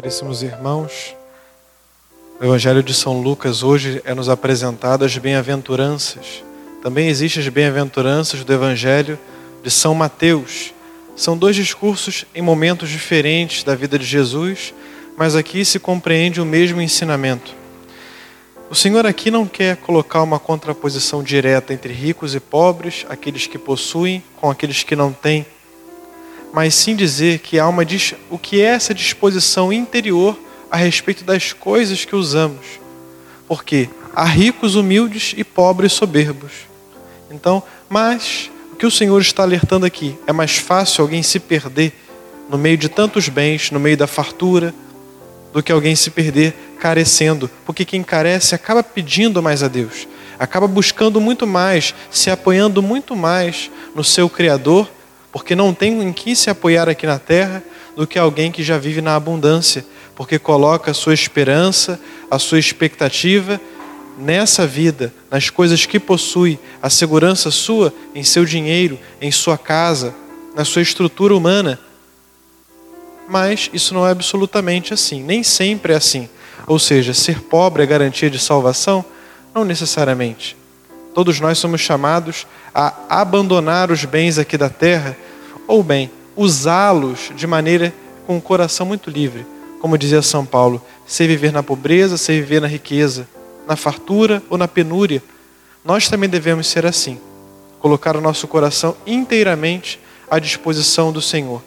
Caríssimos irmãos, o Evangelho de São Lucas hoje é nos apresentado as bem-aventuranças. Também existem as bem-aventuranças do Evangelho de São Mateus. São dois discursos em momentos diferentes da vida de Jesus, mas aqui se compreende o mesmo ensinamento. O Senhor aqui não quer colocar uma contraposição direta entre ricos e pobres, aqueles que possuem com aqueles que não têm mas sim dizer que há uma o que é essa disposição interior a respeito das coisas que usamos. Porque há ricos humildes e pobres soberbos. Então, mas o que o Senhor está alertando aqui é mais fácil alguém se perder no meio de tantos bens, no meio da fartura, do que alguém se perder carecendo, porque quem carece acaba pedindo mais a Deus, acaba buscando muito mais, se apoiando muito mais no seu Criador porque não tem em que se apoiar aqui na terra do que alguém que já vive na abundância, porque coloca a sua esperança, a sua expectativa nessa vida, nas coisas que possui, a segurança sua em seu dinheiro, em sua casa, na sua estrutura humana. Mas isso não é absolutamente assim, nem sempre é assim. Ou seja, ser pobre é garantia de salvação? Não necessariamente. Todos nós somos chamados a abandonar os bens aqui da terra, ou bem, usá-los de maneira com o coração muito livre. Como dizia São Paulo, sei viver na pobreza, sei viver na riqueza, na fartura ou na penúria. Nós também devemos ser assim, colocar o nosso coração inteiramente à disposição do Senhor.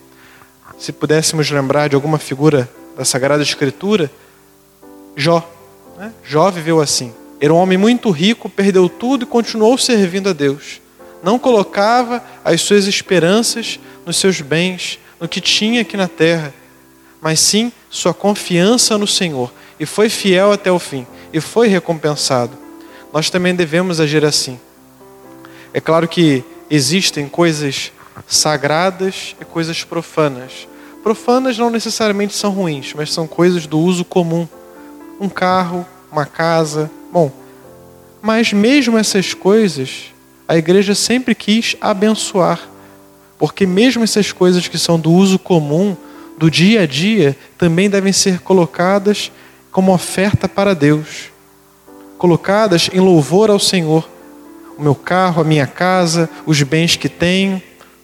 Se pudéssemos lembrar de alguma figura da Sagrada Escritura, Jó. Né? Jó viveu assim. Era um homem muito rico, perdeu tudo e continuou servindo a Deus. Não colocava as suas esperanças nos seus bens, no que tinha aqui na terra, mas sim sua confiança no Senhor. E foi fiel até o fim, e foi recompensado. Nós também devemos agir assim. É claro que existem coisas sagradas e coisas profanas. Profanas não necessariamente são ruins, mas são coisas do uso comum. Um carro, uma casa, Bom, mas mesmo essas coisas, a igreja sempre quis abençoar, porque mesmo essas coisas que são do uso comum, do dia a dia, também devem ser colocadas como oferta para Deus, colocadas em louvor ao Senhor. O meu carro, a minha casa, os bens que tenho,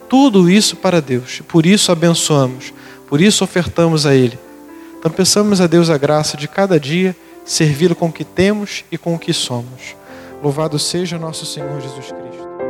tudo isso para Deus. Por isso abençoamos, por isso ofertamos a Ele. Então peçamos a Deus a graça de cada dia servi-lo com o que temos e com o que somos. Louvado seja nosso Senhor Jesus Cristo.